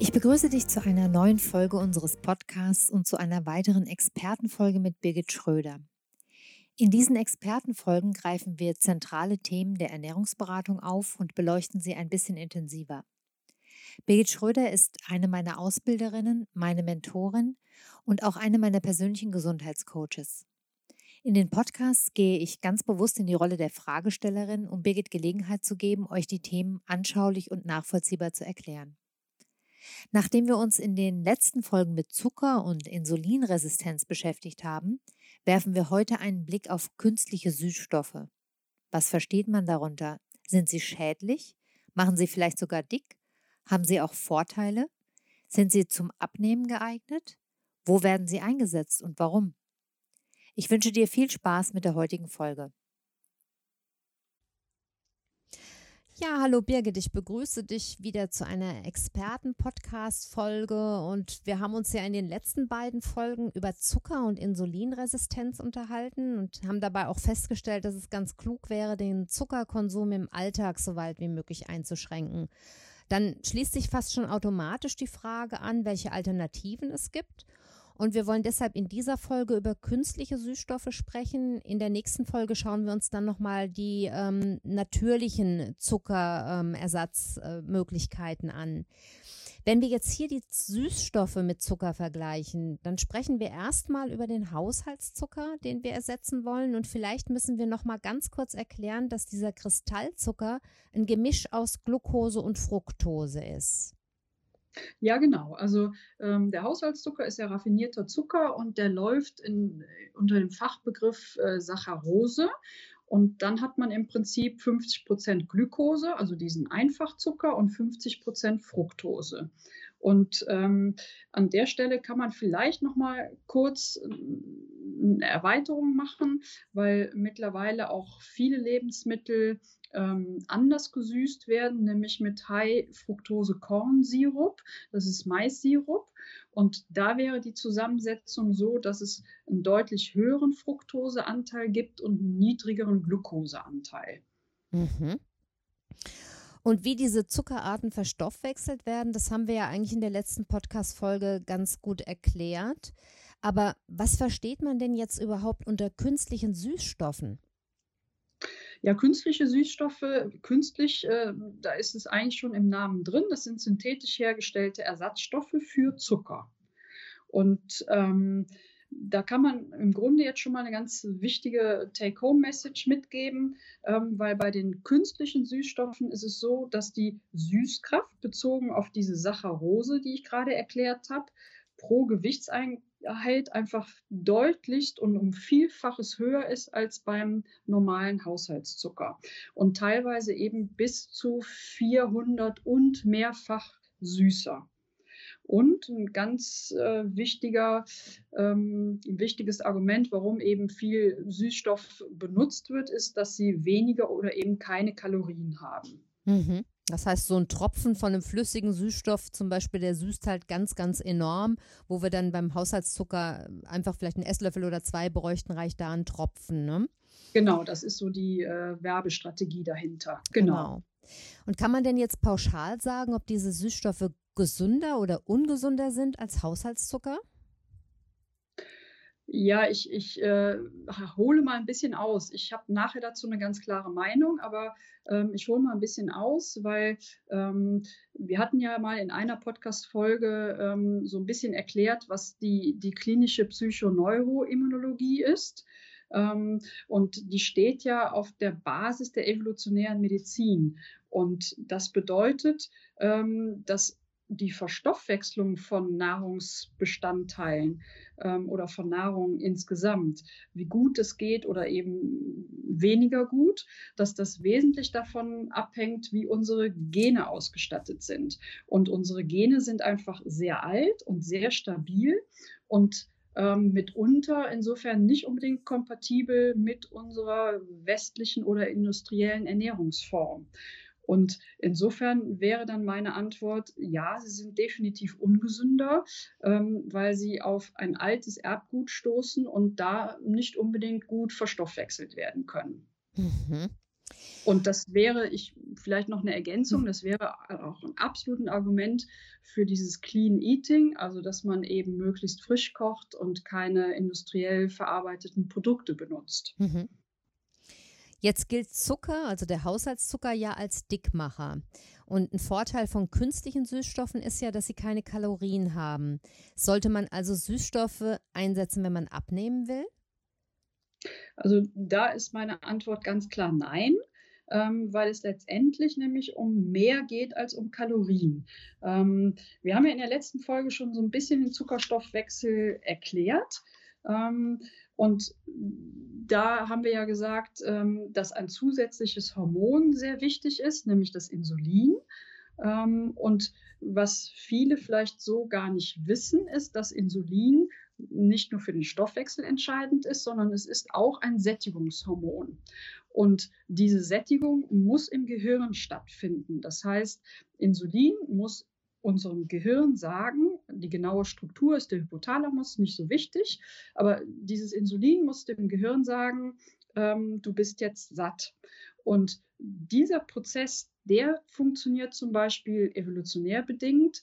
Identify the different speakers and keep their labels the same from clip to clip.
Speaker 1: Ich begrüße dich zu einer neuen Folge unseres Podcasts und zu einer weiteren Expertenfolge mit Birgit Schröder. In diesen Expertenfolgen greifen wir zentrale Themen der Ernährungsberatung auf und beleuchten sie ein bisschen intensiver. Birgit Schröder ist eine meiner Ausbilderinnen, meine Mentorin und auch eine meiner persönlichen Gesundheitscoaches. In den Podcasts gehe ich ganz bewusst in die Rolle der Fragestellerin, um Birgit Gelegenheit zu geben, euch die Themen anschaulich und nachvollziehbar zu erklären. Nachdem wir uns in den letzten Folgen mit Zucker und Insulinresistenz beschäftigt haben, werfen wir heute einen Blick auf künstliche Süßstoffe. Was versteht man darunter? Sind sie schädlich? Machen sie vielleicht sogar dick? Haben sie auch Vorteile? Sind sie zum Abnehmen geeignet? Wo werden sie eingesetzt und warum? Ich wünsche dir viel Spaß mit der heutigen Folge. Ja, hallo Birgit, ich begrüße dich wieder zu einer Experten-Podcast-Folge und wir haben uns ja in den letzten beiden Folgen über Zucker- und Insulinresistenz unterhalten und haben dabei auch festgestellt, dass es ganz klug wäre, den Zuckerkonsum im Alltag so weit wie möglich einzuschränken. Dann schließt sich fast schon automatisch die Frage an, welche Alternativen es gibt und wir wollen deshalb in dieser Folge über künstliche Süßstoffe sprechen. In der nächsten Folge schauen wir uns dann nochmal die ähm, natürlichen Zuckerersatzmöglichkeiten ähm, äh, an. Wenn wir jetzt hier die Süßstoffe mit Zucker vergleichen, dann sprechen wir erstmal über den Haushaltszucker, den wir ersetzen wollen. Und vielleicht müssen wir nochmal ganz kurz erklären, dass dieser Kristallzucker ein Gemisch aus Glucose und Fructose ist.
Speaker 2: Ja, genau. Also ähm, der Haushaltszucker ist ja raffinierter Zucker und der läuft in, unter dem Fachbegriff äh, Saccharose. Und dann hat man im Prinzip 50 Prozent Glukose, also diesen Einfachzucker, und 50 Prozent Fructose. Und ähm, an der Stelle kann man vielleicht noch mal kurz eine Erweiterung machen, weil mittlerweile auch viele Lebensmittel ähm, anders gesüßt werden, nämlich mit High-Fructose-Kornsirup. Das ist Maissirup. Und da wäre die Zusammensetzung so, dass es einen deutlich höheren Fructoseanteil gibt und einen niedrigeren Glukoseanteil.
Speaker 1: Mhm. Und wie diese Zuckerarten verstoffwechselt werden, das haben wir ja eigentlich in der letzten Podcast-Folge ganz gut erklärt. Aber was versteht man denn jetzt überhaupt unter künstlichen Süßstoffen?
Speaker 2: Ja, künstliche Süßstoffe, künstlich, äh, da ist es eigentlich schon im Namen drin. Das sind synthetisch hergestellte Ersatzstoffe für Zucker. Und ähm, da kann man im Grunde jetzt schon mal eine ganz wichtige Take-Home-Message mitgeben, ähm, weil bei den künstlichen Süßstoffen ist es so, dass die Süßkraft bezogen auf diese Saccharose, die ich gerade erklärt habe, pro Gewichtseinheit einfach deutlichst und um Vielfaches höher ist als beim normalen Haushaltszucker und teilweise eben bis zu 400 und mehrfach süßer. Und ein ganz äh, wichtiger, ähm, wichtiges Argument, warum eben viel Süßstoff benutzt wird, ist, dass sie weniger oder eben keine Kalorien haben.
Speaker 1: Mhm. Das heißt, so ein Tropfen von einem flüssigen Süßstoff zum Beispiel, der süßt halt ganz, ganz enorm, wo wir dann beim Haushaltszucker einfach vielleicht einen Esslöffel oder zwei bräuchten, reicht da ein Tropfen. Ne?
Speaker 2: Genau, das ist so die äh, Werbestrategie dahinter. Genau. genau.
Speaker 1: Und kann man denn jetzt pauschal sagen, ob diese Süßstoffe gesünder oder ungesunder sind als Haushaltszucker?
Speaker 2: Ja, ich, ich äh, hole mal ein bisschen aus. Ich habe nachher dazu eine ganz klare Meinung, aber ähm, ich hole mal ein bisschen aus, weil ähm, wir hatten ja mal in einer Podcast-Folge ähm, so ein bisschen erklärt, was die, die klinische Psychoneuroimmunologie ist. Ähm, und die steht ja auf der Basis der evolutionären Medizin. Und das bedeutet, ähm, dass die Verstoffwechslung von Nahrungsbestandteilen ähm, oder von Nahrung insgesamt, wie gut es geht oder eben weniger gut, dass das wesentlich davon abhängt, wie unsere Gene ausgestattet sind. Und unsere Gene sind einfach sehr alt und sehr stabil und ähm, mitunter insofern nicht unbedingt kompatibel mit unserer westlichen oder industriellen Ernährungsform. Und insofern wäre dann meine Antwort, ja, sie sind definitiv ungesünder, ähm, weil sie auf ein altes Erbgut stoßen und da nicht unbedingt gut verstoffwechselt werden können. Mhm. Und das wäre, ich vielleicht noch eine Ergänzung, das wäre auch ein absolutes Argument für dieses Clean Eating, also dass man eben möglichst frisch kocht und keine industriell verarbeiteten Produkte benutzt. Mhm.
Speaker 1: Jetzt gilt Zucker, also der Haushaltszucker, ja als Dickmacher. Und ein Vorteil von künstlichen Süßstoffen ist ja, dass sie keine Kalorien haben. Sollte man also Süßstoffe einsetzen, wenn man abnehmen will?
Speaker 2: Also da ist meine Antwort ganz klar nein. Ähm, weil es letztendlich nämlich um mehr geht als um Kalorien. Ähm, wir haben ja in der letzten Folge schon so ein bisschen den Zuckerstoffwechsel erklärt. Und da haben wir ja gesagt, ähm, dass ein zusätzliches Hormon sehr wichtig ist, nämlich das Insulin. Ähm, und was viele vielleicht so gar nicht wissen, ist, dass Insulin nicht nur für den Stoffwechsel entscheidend ist, sondern es ist auch ein Sättigungshormon. Und diese Sättigung muss im Gehirn stattfinden. Das heißt, Insulin muss unserem Gehirn sagen, die genaue Struktur ist der Hypothalamus, nicht so wichtig, aber dieses Insulin muss dem Gehirn sagen, ähm, du bist jetzt satt. Und dieser Prozess, der funktioniert zum Beispiel evolutionär bedingt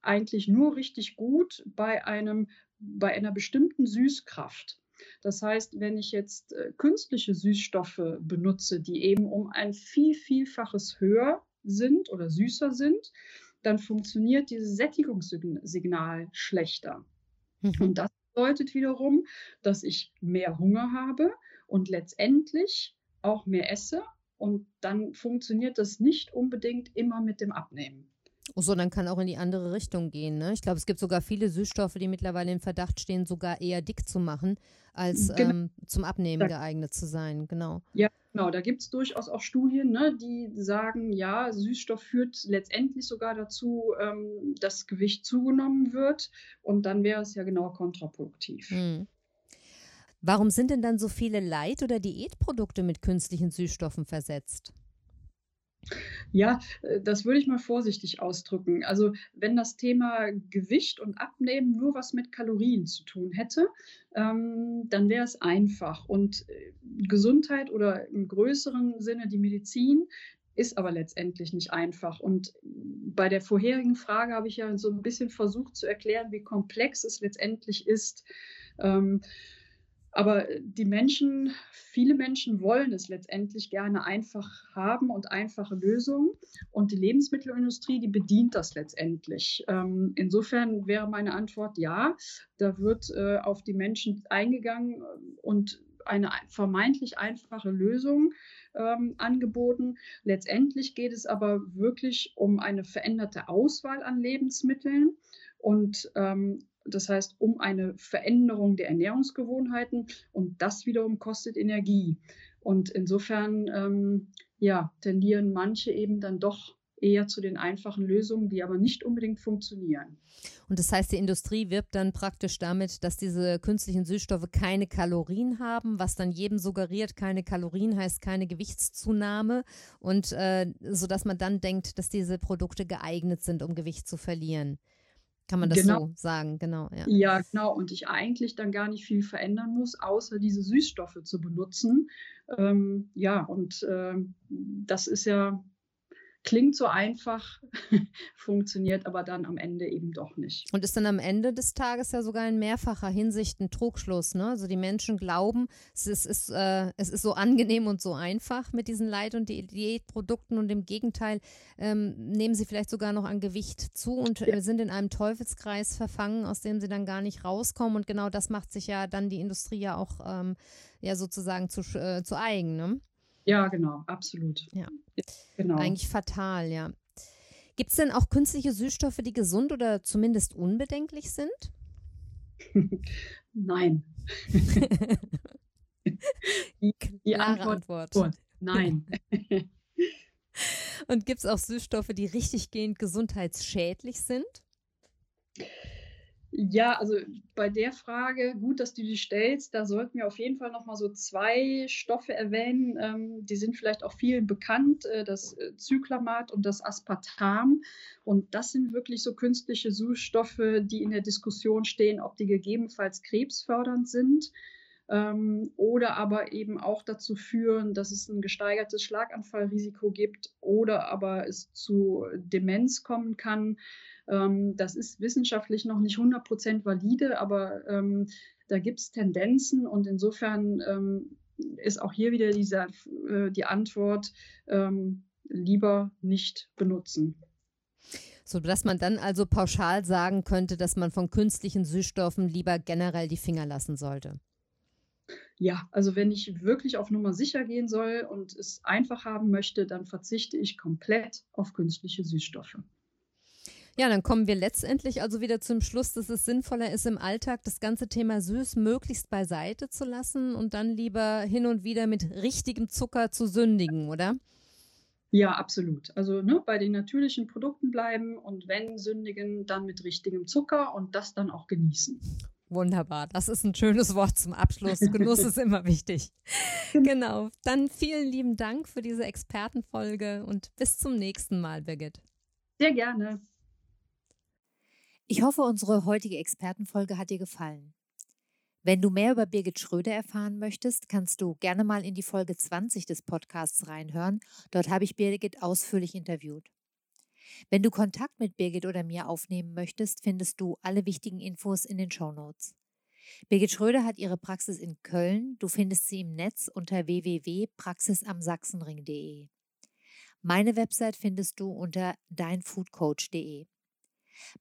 Speaker 2: eigentlich nur richtig gut bei einem bei einer bestimmten Süßkraft. Das heißt, wenn ich jetzt äh, künstliche Süßstoffe benutze, die eben um ein viel, vielfaches höher sind oder süßer sind, dann funktioniert dieses Sättigungssignal schlechter. Mhm. Und das bedeutet wiederum, dass ich mehr Hunger habe und letztendlich auch mehr esse. Und dann funktioniert das nicht unbedingt immer mit dem Abnehmen.
Speaker 1: Sondern kann auch in die andere Richtung gehen. Ne? Ich glaube, es gibt sogar viele Süßstoffe, die mittlerweile im Verdacht stehen, sogar eher dick zu machen, als genau. ähm, zum Abnehmen geeignet zu sein. Genau.
Speaker 2: Ja, genau. Da gibt es durchaus auch Studien, ne, die sagen, ja, Süßstoff führt letztendlich sogar dazu, ähm, dass Gewicht zugenommen wird. Und dann wäre es ja genau kontraproduktiv. Hm.
Speaker 1: Warum sind denn dann so viele Leit- oder Diätprodukte mit künstlichen Süßstoffen versetzt?
Speaker 2: Ja, äh, das würde ich mal vorsichtig ausdrücken. Also wenn das Thema Gewicht und Abnehmen nur was mit Kalorien zu tun hätte, ähm, dann wäre es einfach. Und äh, Gesundheit oder im größeren Sinne die Medizin ist aber letztendlich nicht einfach. Und bei der vorherigen Frage habe ich ja so ein bisschen versucht zu erklären, wie komplex es letztendlich ist. Ähm, aber die Menschen, viele Menschen wollen es letztendlich gerne einfach haben und einfache Lösungen. Und die Lebensmittelindustrie, die bedient das letztendlich. Ähm, insofern wäre meine Antwort ja, da wird äh, auf die Menschen eingegangen und eine vermeintlich einfache Lösung ähm, angeboten. Letztendlich geht es aber wirklich um eine veränderte Auswahl an Lebensmitteln und ähm, das heißt, um eine Veränderung der Ernährungsgewohnheiten und das wiederum kostet Energie. Und insofern ähm, ja, tendieren manche eben dann doch eher zu den einfachen Lösungen, die aber nicht unbedingt funktionieren.
Speaker 1: Und das heißt, die Industrie wirbt dann praktisch damit, dass diese künstlichen Süßstoffe keine Kalorien haben, was dann jedem suggeriert, keine Kalorien heißt keine Gewichtszunahme und äh, sodass man dann denkt, dass diese Produkte geeignet sind, um Gewicht zu verlieren. Kann man das genau. so sagen, genau.
Speaker 2: Ja. ja, genau. Und ich eigentlich dann gar nicht viel verändern muss, außer diese Süßstoffe zu benutzen. Ähm, ja, und äh, das ist ja Klingt so einfach, funktioniert aber dann am Ende eben doch nicht.
Speaker 1: Und ist dann am Ende des Tages ja sogar in mehrfacher Hinsicht ein Trugschluss. Ne? Also die Menschen glauben, es ist, ist äh, es ist so angenehm und so einfach mit diesen Leit- und Diätprodukten und im Gegenteil ähm, nehmen sie vielleicht sogar noch an Gewicht zu und äh, sind in einem Teufelskreis verfangen, aus dem sie dann gar nicht rauskommen. Und genau das macht sich ja dann die Industrie ja auch ähm, ja sozusagen zu, äh, zu eigen. Ne?
Speaker 2: Ja, genau, absolut.
Speaker 1: Ja. Genau. Eigentlich fatal, ja.
Speaker 3: Gibt es denn auch künstliche Süßstoffe, die gesund oder zumindest unbedenklich sind?
Speaker 2: Nein.
Speaker 3: die, die Antwort, Antwort.
Speaker 2: Nein.
Speaker 3: Und gibt es auch Süßstoffe, die richtig gehend gesundheitsschädlich sind?
Speaker 2: Ja, also bei der Frage, gut, dass du die stellst, da sollten wir auf jeden Fall nochmal so zwei Stoffe erwähnen. Ähm, die sind vielleicht auch vielen bekannt, äh, das äh, Zyklamat und das Aspartam. Und das sind wirklich so künstliche Süßstoffe, die in der Diskussion stehen, ob die gegebenenfalls krebsfördernd sind ähm, oder aber eben auch dazu führen, dass es ein gesteigertes Schlaganfallrisiko gibt oder aber es zu Demenz kommen kann. Ähm, das ist wissenschaftlich noch nicht 100 Prozent valide, aber ähm, da gibt es Tendenzen und insofern ähm, ist auch hier wieder dieser, äh, die Antwort, ähm, lieber nicht benutzen.
Speaker 3: So dass man dann also pauschal sagen könnte, dass man von künstlichen Süßstoffen lieber generell die Finger lassen sollte.
Speaker 2: Ja, also wenn ich wirklich auf Nummer sicher gehen soll und es einfach haben möchte, dann verzichte ich komplett auf künstliche Süßstoffe.
Speaker 3: Ja, dann kommen wir letztendlich also wieder zum Schluss, dass es sinnvoller ist, im Alltag das ganze Thema süß möglichst beiseite zu lassen und dann lieber hin und wieder mit richtigem Zucker zu sündigen, oder?
Speaker 2: Ja, absolut. Also ne, bei den natürlichen Produkten bleiben und wenn sündigen, dann mit richtigem Zucker und das dann auch genießen.
Speaker 3: Wunderbar. Das ist ein schönes Wort zum Abschluss. Genuss ist immer wichtig. Genau. Dann vielen lieben Dank für diese Expertenfolge und bis zum nächsten Mal, Birgit.
Speaker 2: Sehr gerne.
Speaker 3: Ich hoffe, unsere heutige Expertenfolge hat dir gefallen. Wenn du mehr über Birgit Schröder erfahren möchtest, kannst du gerne mal in die Folge 20 des Podcasts reinhören. Dort habe ich Birgit ausführlich interviewt. Wenn du Kontakt mit Birgit oder mir aufnehmen möchtest, findest du alle wichtigen Infos in den Show Notes. Birgit Schröder hat ihre Praxis in Köln. Du findest sie im Netz unter www.praxisamsachsenring.de. Meine Website findest du unter deinfoodcoach.de.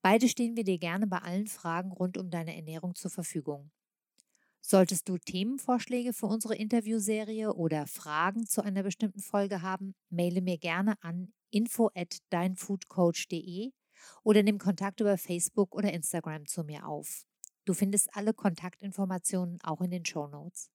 Speaker 3: Beide stehen wir dir gerne bei allen Fragen rund um deine Ernährung zur Verfügung. Solltest du Themenvorschläge für unsere Interviewserie oder Fragen zu einer bestimmten Folge haben, maile mir gerne an info at deinfoodcoach.de oder nimm Kontakt über Facebook oder Instagram zu mir auf. Du findest alle Kontaktinformationen auch in den Show Notes.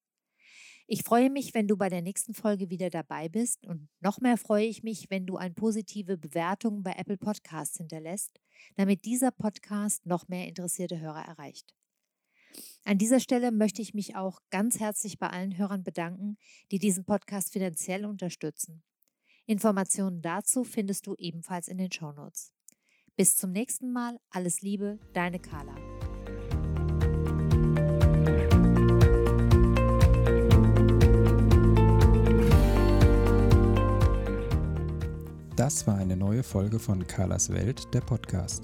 Speaker 3: Ich freue mich, wenn du bei der nächsten Folge wieder dabei bist und noch mehr freue ich mich, wenn du eine positive Bewertung bei Apple Podcasts hinterlässt, damit dieser Podcast noch mehr interessierte Hörer erreicht. An dieser Stelle möchte ich mich auch ganz herzlich bei allen Hörern bedanken, die diesen Podcast finanziell unterstützen. Informationen dazu findest du ebenfalls in den Shownotes. Bis zum nächsten Mal, alles Liebe, deine Carla.
Speaker 4: Das war eine neue Folge von Carlas Welt, der Podcast.